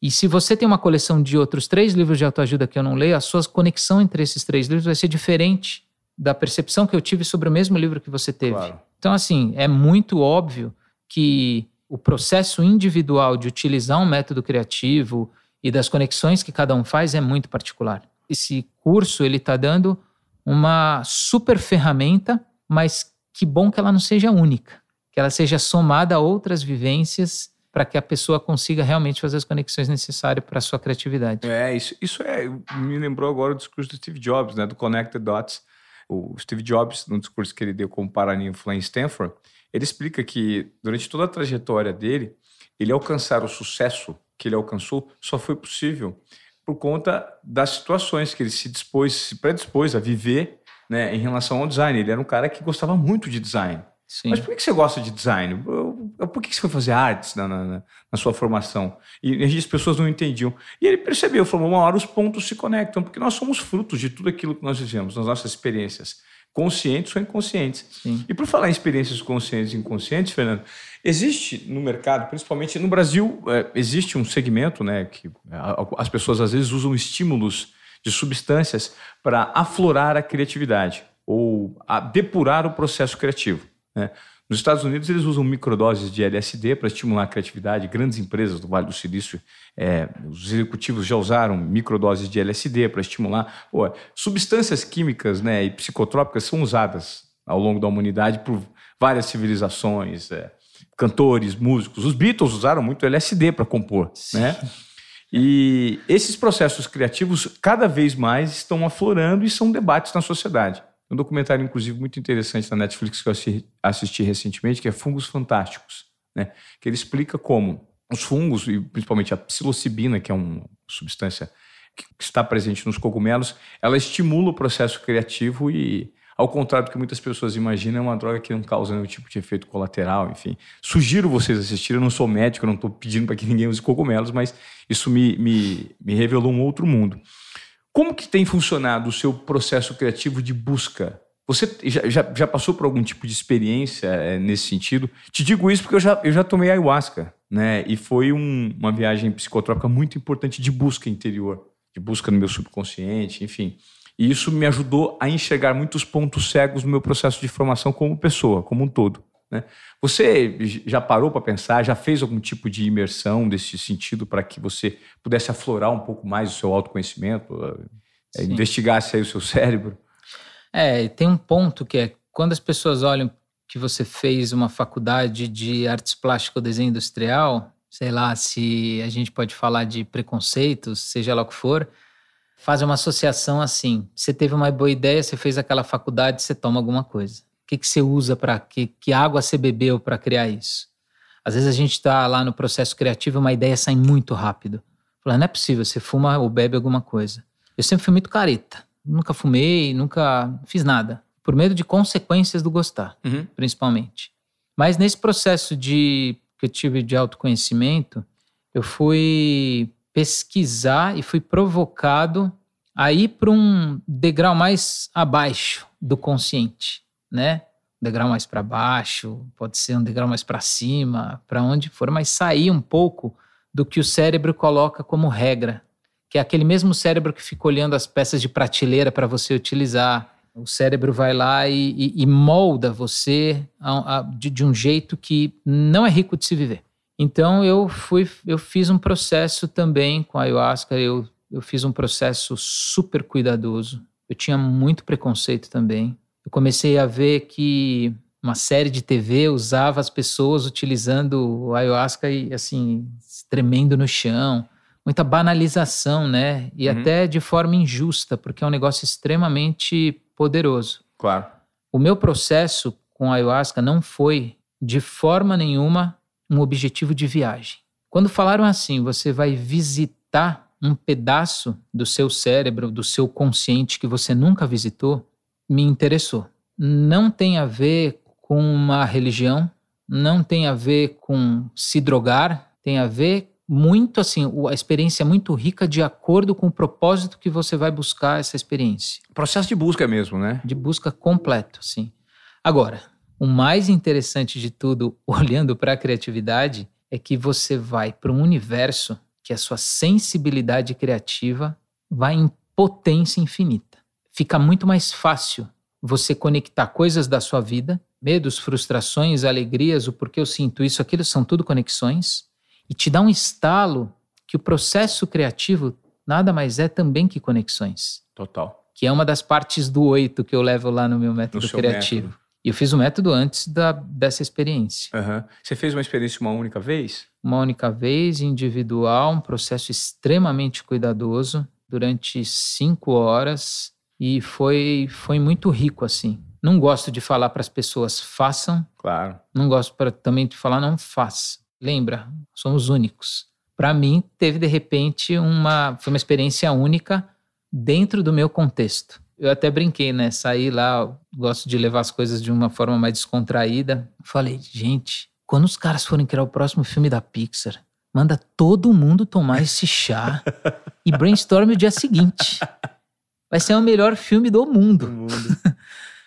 E se você tem uma coleção de outros três livros de autoajuda que eu não leio, a sua conexão entre esses três livros vai ser diferente da percepção que eu tive sobre o mesmo livro que você teve. Claro. Então, assim, é muito óbvio que o processo individual de utilizar um método criativo e das conexões que cada um faz é muito particular. Esse curso ele está dando uma super ferramenta, mas que bom que ela não seja única, que ela seja somada a outras vivências para que a pessoa consiga realmente fazer as conexões necessárias para a sua criatividade. É, isso, isso é, me lembrou agora o discurso do Steve Jobs, né, do Connected Dots. O Steve Jobs, no discurso que ele deu como paraninfo lá em Stanford, ele explica que durante toda a trajetória dele, ele alcançar o sucesso que ele alcançou só foi possível por conta das situações que ele se dispôs, se predispôs a viver né, em relação ao design. Ele era um cara que gostava muito de design. Sim. Mas por que você gosta de design? Por que você foi fazer artes na, na, na sua formação? E as pessoas não entendiam. E ele percebeu, falou, uma hora os pontos se conectam, porque nós somos frutos de tudo aquilo que nós vivemos, nas nossas experiências conscientes ou inconscientes. Sim. E por falar em experiências conscientes e inconscientes, Fernando, existe no mercado, principalmente no Brasil, é, existe um segmento, né, que as pessoas às vezes usam estímulos de substâncias para aflorar a criatividade ou depurar o processo criativo. Né? Nos Estados Unidos, eles usam microdoses de LSD para estimular a criatividade. Grandes empresas do Vale do Silício, é, os executivos já usaram microdoses de LSD para estimular. Pô, substâncias químicas né, e psicotrópicas são usadas ao longo da humanidade por várias civilizações, é, cantores, músicos. Os Beatles usaram muito LSD para compor. Né? E esses processos criativos cada vez mais estão aflorando e são debates na sociedade. Um documentário, inclusive, muito interessante na Netflix que eu assisti recentemente, que é Fungos Fantásticos, né? que ele explica como os fungos, e principalmente a psilocibina, que é uma substância que está presente nos cogumelos, ela estimula o processo criativo e, ao contrário do que muitas pessoas imaginam, é uma droga que não causa nenhum tipo de efeito colateral, enfim. Sugiro vocês assistirem, eu não sou médico, eu não estou pedindo para que ninguém use cogumelos, mas isso me, me, me revelou um outro mundo. Como que tem funcionado o seu processo criativo de busca? Você já, já, já passou por algum tipo de experiência é, nesse sentido? Te digo isso porque eu já, eu já tomei ayahuasca, né? E foi um, uma viagem psicotrópica muito importante de busca interior, de busca no meu subconsciente, enfim. E isso me ajudou a enxergar muitos pontos cegos no meu processo de formação como pessoa, como um todo. Né? Você já parou para pensar, já fez algum tipo de imersão desse sentido para que você pudesse aflorar um pouco mais o seu autoconhecimento, é, investigasse aí o seu cérebro? É, tem um ponto que é quando as pessoas olham que você fez uma faculdade de artes plásticas ou desenho industrial, sei lá se a gente pode falar de preconceitos, seja lá o que for, fazem uma associação assim. Você teve uma boa ideia, você fez aquela faculdade, você toma alguma coisa. O que, que você usa para que, que água você bebeu para criar isso? Às vezes a gente está lá no processo criativo, uma ideia sai muito rápido. Fala, não é possível, você fuma ou bebe alguma coisa. Eu sempre fui muito careta. Nunca fumei, nunca fiz nada. Por medo de consequências do gostar, uhum. principalmente. Mas nesse processo de que eu tive de autoconhecimento, eu fui pesquisar e fui provocado a ir para um degrau mais abaixo do consciente né? degrau mais para baixo, pode ser um degrau mais para cima, para onde for, mas sair um pouco do que o cérebro coloca como regra, que é aquele mesmo cérebro que fica olhando as peças de prateleira para você utilizar. O cérebro vai lá e, e, e molda você a, a, de, de um jeito que não é rico de se viver. Então eu fui, eu fiz um processo também com a ayahuasca. Eu, eu fiz um processo super cuidadoso. Eu tinha muito preconceito também. Eu comecei a ver que uma série de TV usava as pessoas utilizando o ayahuasca e assim tremendo no chão, muita banalização, né? E uhum. até de forma injusta, porque é um negócio extremamente poderoso. Claro. O meu processo com a ayahuasca não foi de forma nenhuma um objetivo de viagem. Quando falaram assim, você vai visitar um pedaço do seu cérebro, do seu consciente que você nunca visitou, me interessou. Não tem a ver com uma religião, não tem a ver com se drogar, tem a ver muito assim, a experiência é muito rica de acordo com o propósito que você vai buscar essa experiência. Processo de busca mesmo, né? De busca completo, sim. Agora, o mais interessante de tudo, olhando para a criatividade, é que você vai para um universo que a sua sensibilidade criativa vai em potência infinita. Fica muito mais fácil você conectar coisas da sua vida, medos, frustrações, alegrias, o porquê eu sinto isso, aquilo são tudo conexões, e te dá um estalo que o processo criativo nada mais é também que conexões. Total. Que é uma das partes do oito que eu levo lá no meu método no criativo. Método. E eu fiz o método antes da, dessa experiência. Uhum. Você fez uma experiência uma única vez? Uma única vez, individual, um processo extremamente cuidadoso, durante cinco horas. E foi, foi muito rico, assim. Não gosto de falar para as pessoas façam. Claro. Não gosto pra, também de falar não faça. Lembra, somos únicos. Para mim, teve de repente uma. Foi uma experiência única dentro do meu contexto. Eu até brinquei, né? Saí lá, gosto de levar as coisas de uma forma mais descontraída. Falei, gente, quando os caras forem criar o próximo filme da Pixar, manda todo mundo tomar esse chá e brainstorm o dia seguinte. Vai ser o melhor filme do mundo. Do mundo.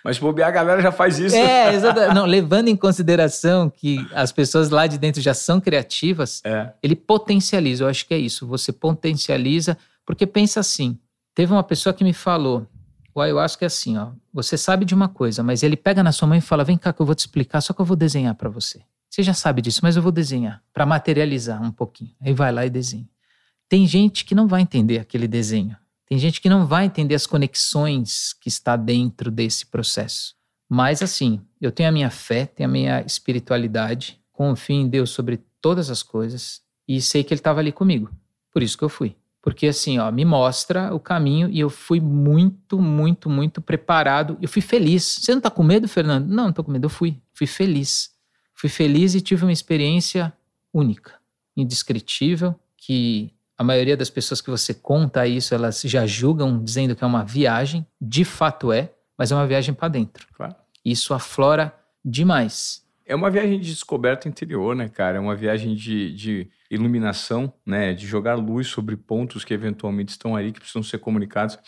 Mas se bobear, a galera já faz isso. É, exatamente. Não, levando em consideração que as pessoas lá de dentro já são criativas, é. ele potencializa. Eu acho que é isso. Você potencializa, porque pensa assim. Teve uma pessoa que me falou, o ayahuasca é assim, ó. Você sabe de uma coisa, mas ele pega na sua mãe e fala: "Vem cá que eu vou te explicar, só que eu vou desenhar para você". Você já sabe disso, mas eu vou desenhar para materializar um pouquinho. Aí vai lá e desenha. Tem gente que não vai entender aquele desenho. Tem gente que não vai entender as conexões que está dentro desse processo. Mas assim, eu tenho a minha fé, tenho a minha espiritualidade, confio em Deus sobre todas as coisas e sei que ele estava ali comigo. Por isso que eu fui. Porque assim, ó, me mostra o caminho e eu fui muito, muito, muito preparado. Eu fui feliz. Você não tá com medo, Fernando? Não, não tô com medo. Eu fui. Fui feliz. Fui feliz e tive uma experiência única, indescritível, que a maioria das pessoas que você conta isso, elas já julgam dizendo que é uma viagem. De fato é, mas é uma viagem para dentro. Claro. Isso aflora demais. É uma viagem de descoberta interior, né, cara? É uma viagem de, de iluminação, né? De jogar luz sobre pontos que eventualmente estão ali, que precisam ser comunicados.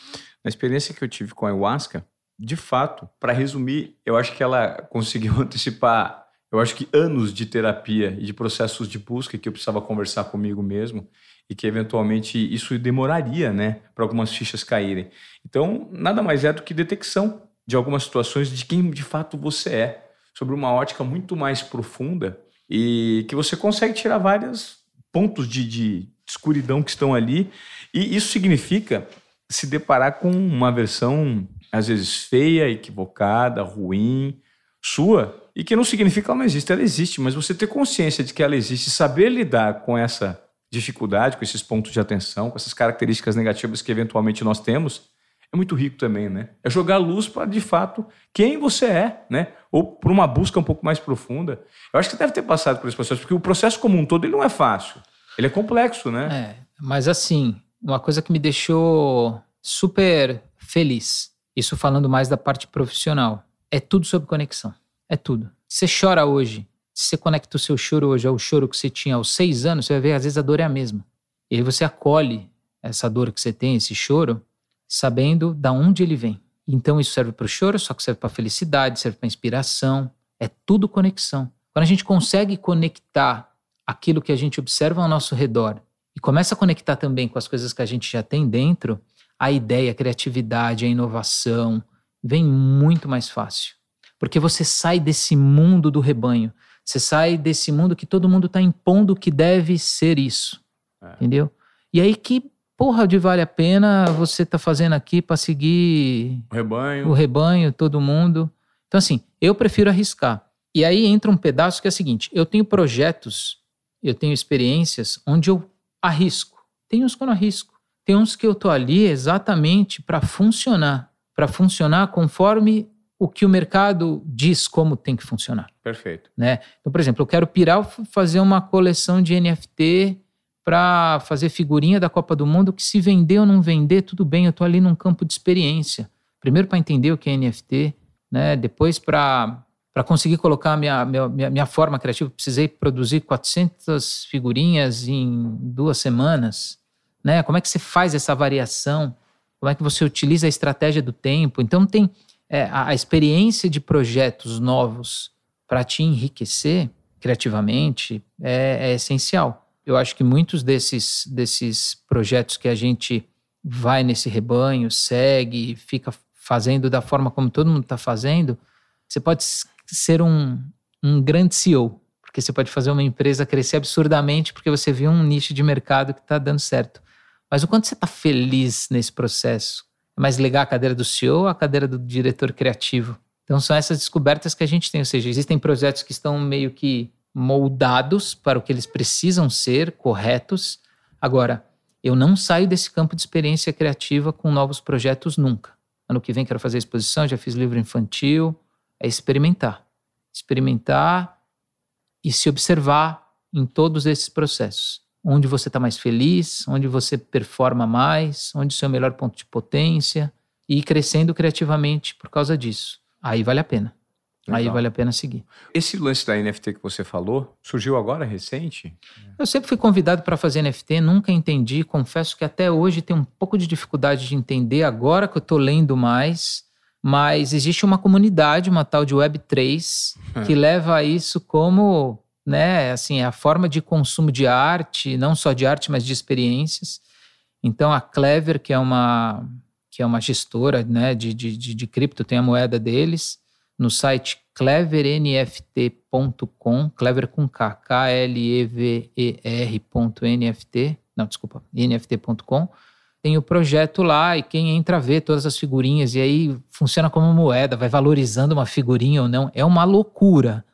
Na experiência que eu tive com a ayahuasca, de fato, para resumir, eu acho que ela conseguiu antecipar, eu acho que anos de terapia e de processos de busca que eu precisava conversar comigo mesmo e que eventualmente isso demoraria, né, para algumas fichas caírem. Então, nada mais é do que detecção de algumas situações de quem de fato você é sobre uma ótica muito mais profunda e que você consegue tirar vários pontos de, de escuridão que estão ali. E isso significa se deparar com uma versão, às vezes, feia, equivocada, ruim, sua, e que não significa que ela não existe, ela existe, mas você ter consciência de que ela existe, saber lidar com essa dificuldade, com esses pontos de atenção, com essas características negativas que eventualmente nós temos, é muito rico também, né? É jogar luz para, de fato, quem você é, né? Ou por uma busca um pouco mais profunda. Eu acho que deve ter passado por esse processo, porque o processo como um todo ele não é fácil. Ele é complexo, né? É, mas assim, uma coisa que me deixou super feliz, isso falando mais da parte profissional, é tudo sobre conexão. É tudo. Você chora hoje, se você conecta o seu choro hoje ao choro que você tinha aos seis anos, você vai ver, às vezes a dor é a mesma. E aí você acolhe essa dor que você tem, esse choro, sabendo da onde ele vem. Então isso serve para o choro, só que serve para felicidade, serve para inspiração. É tudo conexão. Quando a gente consegue conectar aquilo que a gente observa ao nosso redor e começa a conectar também com as coisas que a gente já tem dentro, a ideia, a criatividade, a inovação vem muito mais fácil. Porque você sai desse mundo do rebanho, você sai desse mundo que todo mundo está impondo que deve ser isso. É. Entendeu? E aí que porra de vale a pena você tá fazendo aqui para seguir o rebanho. o rebanho, todo mundo. Então, assim, eu prefiro arriscar. E aí entra um pedaço que é o seguinte: eu tenho projetos, eu tenho experiências onde eu arrisco. Tem uns que eu não arrisco. Tem uns que eu tô ali exatamente para funcionar, para funcionar conforme o que o mercado diz como tem que funcionar. Perfeito. Né? Então, por exemplo, eu quero pirar fazer uma coleção de NFT para fazer figurinha da Copa do Mundo, que se vender ou não vender, tudo bem, eu estou ali num campo de experiência. Primeiro para entender o que é NFT, né? depois para para conseguir colocar minha, minha, minha forma criativa, precisei produzir 400 figurinhas em duas semanas. Né? Como é que você faz essa variação? Como é que você utiliza a estratégia do tempo? Então, tem é, a, a experiência de projetos novos para te enriquecer criativamente é, é essencial eu acho que muitos desses, desses projetos que a gente vai nesse rebanho, segue, fica fazendo da forma como todo mundo está fazendo, você pode ser um, um grande CEO, porque você pode fazer uma empresa crescer absurdamente porque você viu um nicho de mercado que está dando certo. Mas o quanto você está feliz nesse processo? Mais legal a cadeira do CEO a cadeira do diretor criativo? Então são essas descobertas que a gente tem, ou seja, existem projetos que estão meio que moldados para o que eles precisam ser, corretos. Agora, eu não saio desse campo de experiência criativa com novos projetos nunca. Ano que vem quero fazer exposição, já fiz livro infantil. É experimentar. Experimentar e se observar em todos esses processos. Onde você está mais feliz, onde você performa mais, onde o seu melhor ponto de potência e ir crescendo criativamente por causa disso. Aí vale a pena. Legal. Aí vale a pena seguir. Esse lance da NFT que você falou surgiu agora, recente? Eu sempre fui convidado para fazer NFT, nunca entendi. Confesso que até hoje tenho um pouco de dificuldade de entender, agora que eu estou lendo mais. Mas existe uma comunidade, uma tal de Web3, que leva a isso como né, assim, a forma de consumo de arte, não só de arte, mas de experiências. Então a Clever, que é uma, que é uma gestora né, de, de, de, de cripto, tem a moeda deles no site clevernft.com, clever com K, K-L-E-V-E-R.nft, não, desculpa, nft.com. Tem o projeto lá e quem entra vê todas as figurinhas e aí funciona como moeda, vai valorizando uma figurinha ou não. É uma loucura.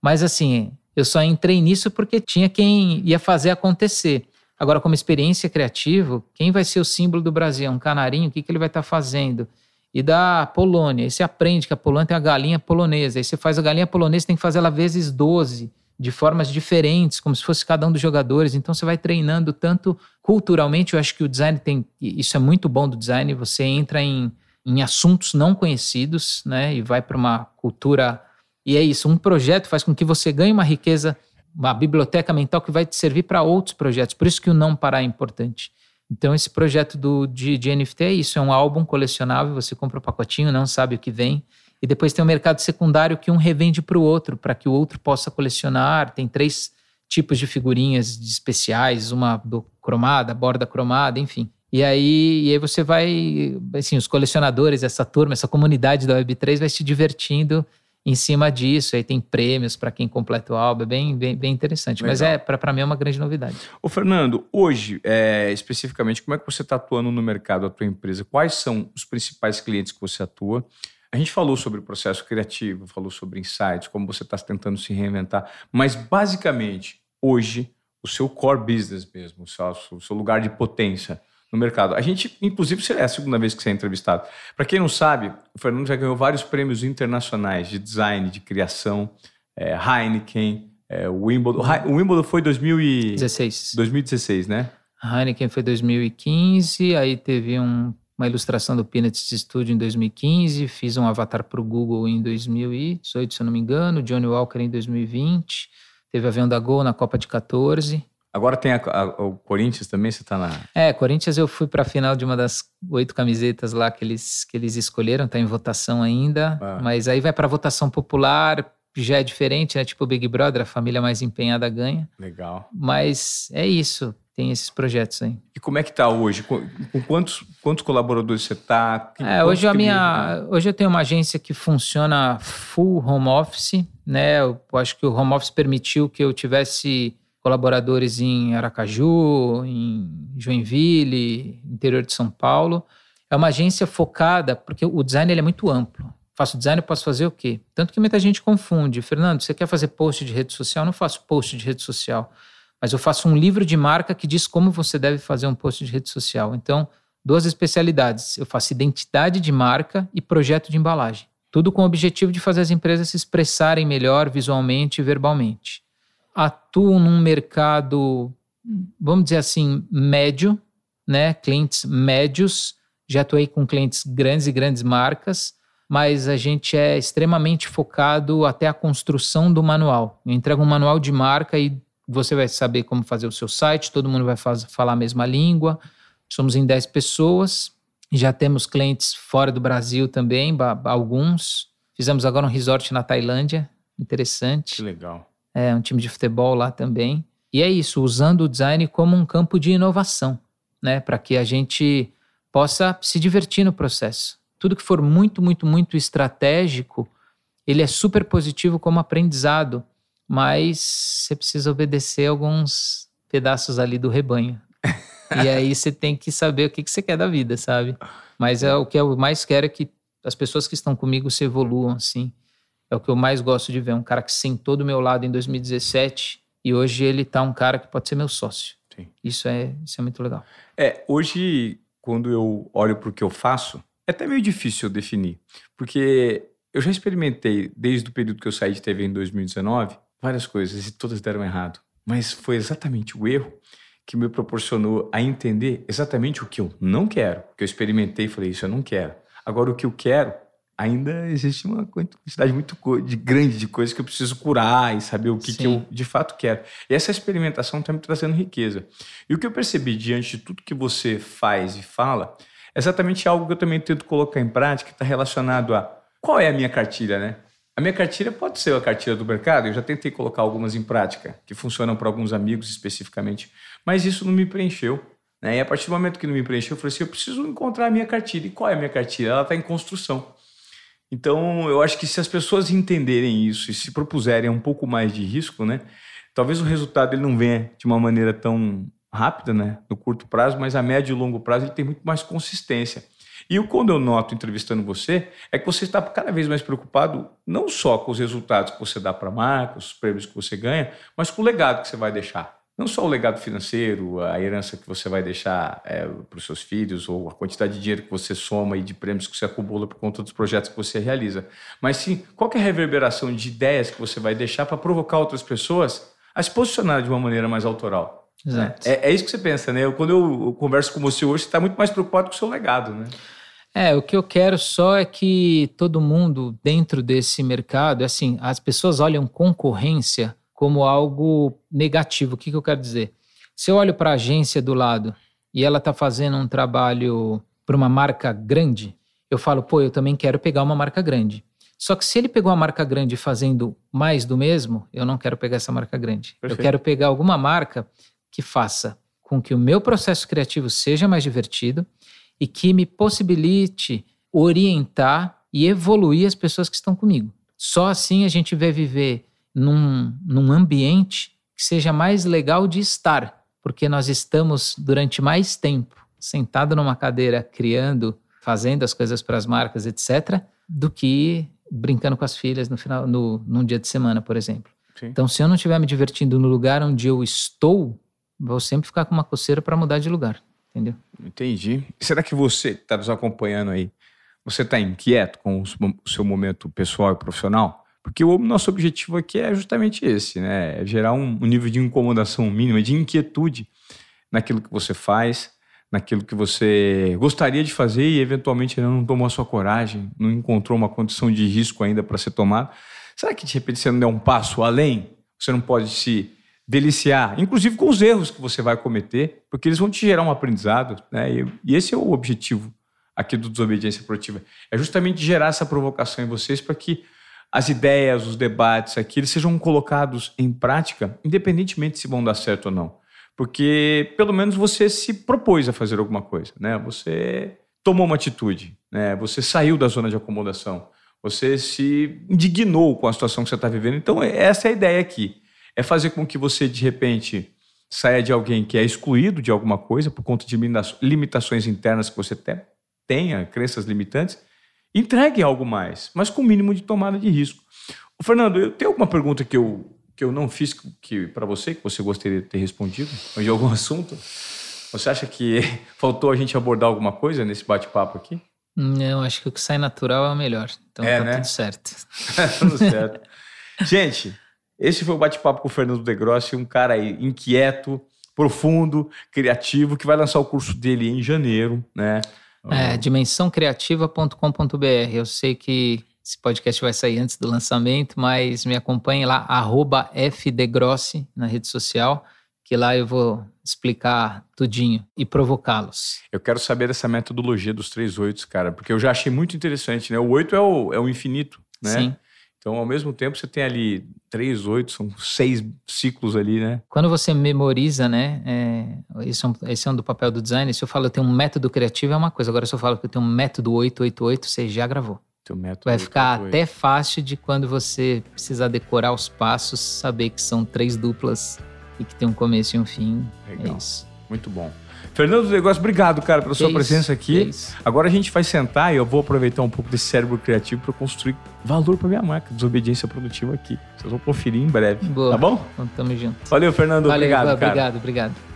Mas assim, eu só entrei nisso porque tinha quem ia fazer acontecer. Agora, como experiência criativa, quem vai ser o símbolo do Brasil? Um canarinho, o que, que ele vai estar tá fazendo? e da Polônia. Aí você aprende que a Polônia tem a galinha polonesa. Aí você faz a galinha polonesa, tem que fazer ela vezes 12, de formas diferentes, como se fosse cada um dos jogadores. Então você vai treinando tanto culturalmente. Eu acho que o design tem. Isso é muito bom do design. Você entra em, em assuntos não conhecidos, né? E vai para uma cultura. E é isso. Um projeto faz com que você ganhe uma riqueza, uma biblioteca mental que vai te servir para outros projetos. Por isso que o não parar é importante. Então, esse projeto do, de, de NFT é isso: é um álbum colecionável, você compra o um pacotinho, não sabe o que vem. E depois tem o um mercado secundário que um revende para o outro, para que o outro possa colecionar. Tem três tipos de figurinhas especiais: uma do cromada, borda cromada, enfim. E aí, e aí você vai, assim, os colecionadores, essa turma, essa comunidade da Web3 vai se divertindo em cima disso. Aí tem prêmios para quem completa o álbum, é bem, bem, bem interessante. Legal. Mas é para mim é uma grande novidade. Ô Fernando, hoje, é, especificamente, como é que você está atuando no mercado, a tua empresa? Quais são os principais clientes que você atua? A gente falou sobre o processo criativo, falou sobre insights, como você está tentando se reinventar, mas basicamente, hoje, o seu core business mesmo, o seu, o seu lugar de potência, no mercado. A gente, inclusive, é a segunda vez que você é entrevistado. Para quem não sabe, o Fernando já ganhou vários prêmios internacionais de design, de criação, é, Heineken, é, Wimbledon. O Wimbledon foi 2016. 2016, né? Heineken foi 2015, aí teve um, uma ilustração do Peanuts Studio em 2015, fiz um avatar para o Google em 2018, se eu não me engano, Johnny Walker em 2020, teve avião da Gol na Copa de 14. Agora tem a, a, o Corinthians também, você está na. É, Corinthians eu fui para a final de uma das oito camisetas lá que eles, que eles escolheram, está em votação ainda. Ah. Mas aí vai para votação popular, já é diferente, né? Tipo o Big Brother, a família mais empenhada ganha. Legal. Mas é isso, tem esses projetos aí. E como é que tá hoje? Com, com quantos, quantos colaboradores você tá? É, hoje a minha, hoje eu tenho uma agência que funciona full home office, né? Eu acho que o home office permitiu que eu tivesse colaboradores em Aracaju, em Joinville, interior de São Paulo. É uma agência focada, porque o design ele é muito amplo faço design, eu posso fazer o quê? Tanto que muita gente confunde. Fernando, você quer fazer post de rede social? Eu não faço post de rede social, mas eu faço um livro de marca que diz como você deve fazer um post de rede social. Então, duas especialidades. Eu faço identidade de marca e projeto de embalagem. Tudo com o objetivo de fazer as empresas se expressarem melhor visualmente e verbalmente. Atuo num mercado, vamos dizer assim, médio, né? Clientes médios. Já atuei com clientes grandes e grandes marcas mas a gente é extremamente focado até a construção do manual. Eu entrego um manual de marca e você vai saber como fazer o seu site, todo mundo vai faz, falar a mesma língua. Somos em 10 pessoas, já temos clientes fora do Brasil também, alguns. Fizemos agora um resort na Tailândia, interessante. Que legal. É, um time de futebol lá também. E é isso, usando o design como um campo de inovação, né? Para que a gente possa se divertir no processo tudo que for muito, muito, muito estratégico, ele é super positivo como aprendizado, mas você precisa obedecer alguns pedaços ali do rebanho. e aí você tem que saber o que, que você quer da vida, sabe? Mas é o que eu mais quero é que as pessoas que estão comigo se evoluam, assim. É o que eu mais gosto de ver. Um cara que sentou do meu lado em 2017 e hoje ele tá um cara que pode ser meu sócio. Sim. Isso é, isso é muito legal. É, hoje, quando eu olho para o que eu faço, é até meio difícil eu definir, porque eu já experimentei, desde o período que eu saí de TV em 2019, várias coisas e todas deram errado. Mas foi exatamente o erro que me proporcionou a entender exatamente o que eu não quero. Que eu experimentei e falei, isso eu não quero. Agora, o que eu quero, ainda existe uma quantidade muito de grande de coisas que eu preciso curar e saber o que, que eu de fato quero. E essa experimentação está me trazendo riqueza. E o que eu percebi diante de tudo que você faz e fala exatamente algo que eu também tento colocar em prática, está relacionado a qual é a minha cartilha, né? A minha cartilha pode ser a cartilha do mercado, eu já tentei colocar algumas em prática, que funcionam para alguns amigos especificamente, mas isso não me preencheu. Né? E a partir do momento que não me preencheu, eu falei assim: eu preciso encontrar a minha cartilha. E qual é a minha cartilha? Ela está em construção. Então, eu acho que se as pessoas entenderem isso e se propuserem um pouco mais de risco, né? Talvez o resultado ele não venha de uma maneira tão rápida, né, no curto prazo, mas a médio e longo prazo ele tem muito mais consistência. E o quando eu noto entrevistando você é que você está cada vez mais preocupado não só com os resultados que você dá para a marca, os prêmios que você ganha, mas com o legado que você vai deixar. Não só o legado financeiro, a herança que você vai deixar é, para os seus filhos, ou a quantidade de dinheiro que você soma e de prêmios que você acumula por conta dos projetos que você realiza, mas sim qual é a reverberação de ideias que você vai deixar para provocar outras pessoas a se posicionar de uma maneira mais autoral. Exato. É, é isso que você pensa, né? Quando eu converso com você hoje, você está muito mais preocupado com o seu legado, né? É, o que eu quero só é que todo mundo dentro desse mercado, assim, as pessoas olham concorrência como algo negativo. O que, que eu quero dizer? Se eu olho para a agência do lado e ela está fazendo um trabalho para uma marca grande, eu falo, pô, eu também quero pegar uma marca grande. Só que se ele pegou uma marca grande fazendo mais do mesmo, eu não quero pegar essa marca grande. Perfeito. Eu quero pegar alguma marca que faça com que o meu processo criativo seja mais divertido e que me possibilite orientar e evoluir as pessoas que estão comigo. Só assim a gente vai viver num, num ambiente que seja mais legal de estar, porque nós estamos durante mais tempo sentado numa cadeira criando, fazendo as coisas para as marcas, etc., do que brincando com as filhas no final, no, num dia de semana, por exemplo. Sim. Então, se eu não estiver me divertindo no lugar onde eu estou, Vou sempre ficar com uma coceira para mudar de lugar, entendeu? Entendi. Será que você que está nos acompanhando aí, você está inquieto com o seu momento pessoal e profissional? Porque o nosso objetivo aqui é justamente esse, né? É gerar um, um nível de incomodação mínima, de inquietude naquilo que você faz, naquilo que você gostaria de fazer e eventualmente não tomou a sua coragem, não encontrou uma condição de risco ainda para ser tomado. Será que de repente você não der um passo além? Você não pode se deliciar, inclusive com os erros que você vai cometer, porque eles vão te gerar um aprendizado, né? E esse é o objetivo aqui do Desobediência Produtiva. É justamente gerar essa provocação em vocês para que as ideias, os debates aqui, eles sejam colocados em prática, independentemente se vão dar certo ou não. Porque pelo menos você se propôs a fazer alguma coisa, né? Você tomou uma atitude, né? Você saiu da zona de acomodação, você se indignou com a situação que você está vivendo. Então essa é a ideia aqui, é fazer com que você de repente saia de alguém que é excluído de alguma coisa por conta de limitações internas que você tenha, crenças limitantes, entregue algo mais, mas com o mínimo de tomada de risco. O Fernando, eu tenho alguma pergunta que eu, que eu não fiz que para você, que você gostaria de ter respondido, ou de algum assunto? Você acha que faltou a gente abordar alguma coisa nesse bate-papo aqui? Não, acho que o que sai natural é o melhor. Então é, tá né? tudo certo. tudo certo. gente, esse foi o bate-papo com o Fernando De Grossi, um cara inquieto, profundo, criativo, que vai lançar o curso dele em janeiro, né? É, dimensãocreativa.com.br. Eu sei que esse podcast vai sair antes do lançamento, mas me acompanhe lá, arroba FDegrossi na rede social, que lá eu vou explicar tudinho e provocá-los. Eu quero saber dessa metodologia dos três oitos, cara, porque eu já achei muito interessante, né? O oito é o, é o infinito, né? Sim. Então, ao mesmo tempo, você tem ali três, oito, são seis ciclos ali, né? Quando você memoriza, né? É, esse, é um, esse é um do papel do design. Se eu falo que eu tenho um método criativo, é uma coisa. Agora, se eu falo que eu tenho um método 888, você já gravou. Teu método Vai ficar 888. até fácil de quando você precisar decorar os passos, saber que são três duplas e que tem um começo e um fim. Legal. É isso. Muito bom. Fernando Negócio, obrigado, cara, pela que sua isso, presença aqui. Agora a gente vai sentar e eu vou aproveitar um pouco desse cérebro criativo para construir valor para minha marca, desobediência produtiva aqui. Vocês vão conferir em breve. Boa. Tá bom? Então, tamo junto. Valeu, Fernando. Valeu, obrigado, obrigado, cara. obrigado.